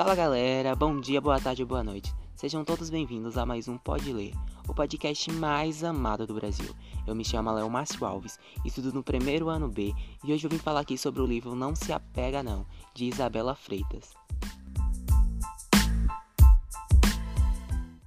Fala galera, bom dia, boa tarde, boa noite. Sejam todos bem-vindos a mais um Pode Ler, o podcast mais amado do Brasil. Eu me chamo Léo Márcio Alves, estudo no primeiro ano B e hoje eu vim falar aqui sobre o livro Não Se Apega Não, de Isabela Freitas.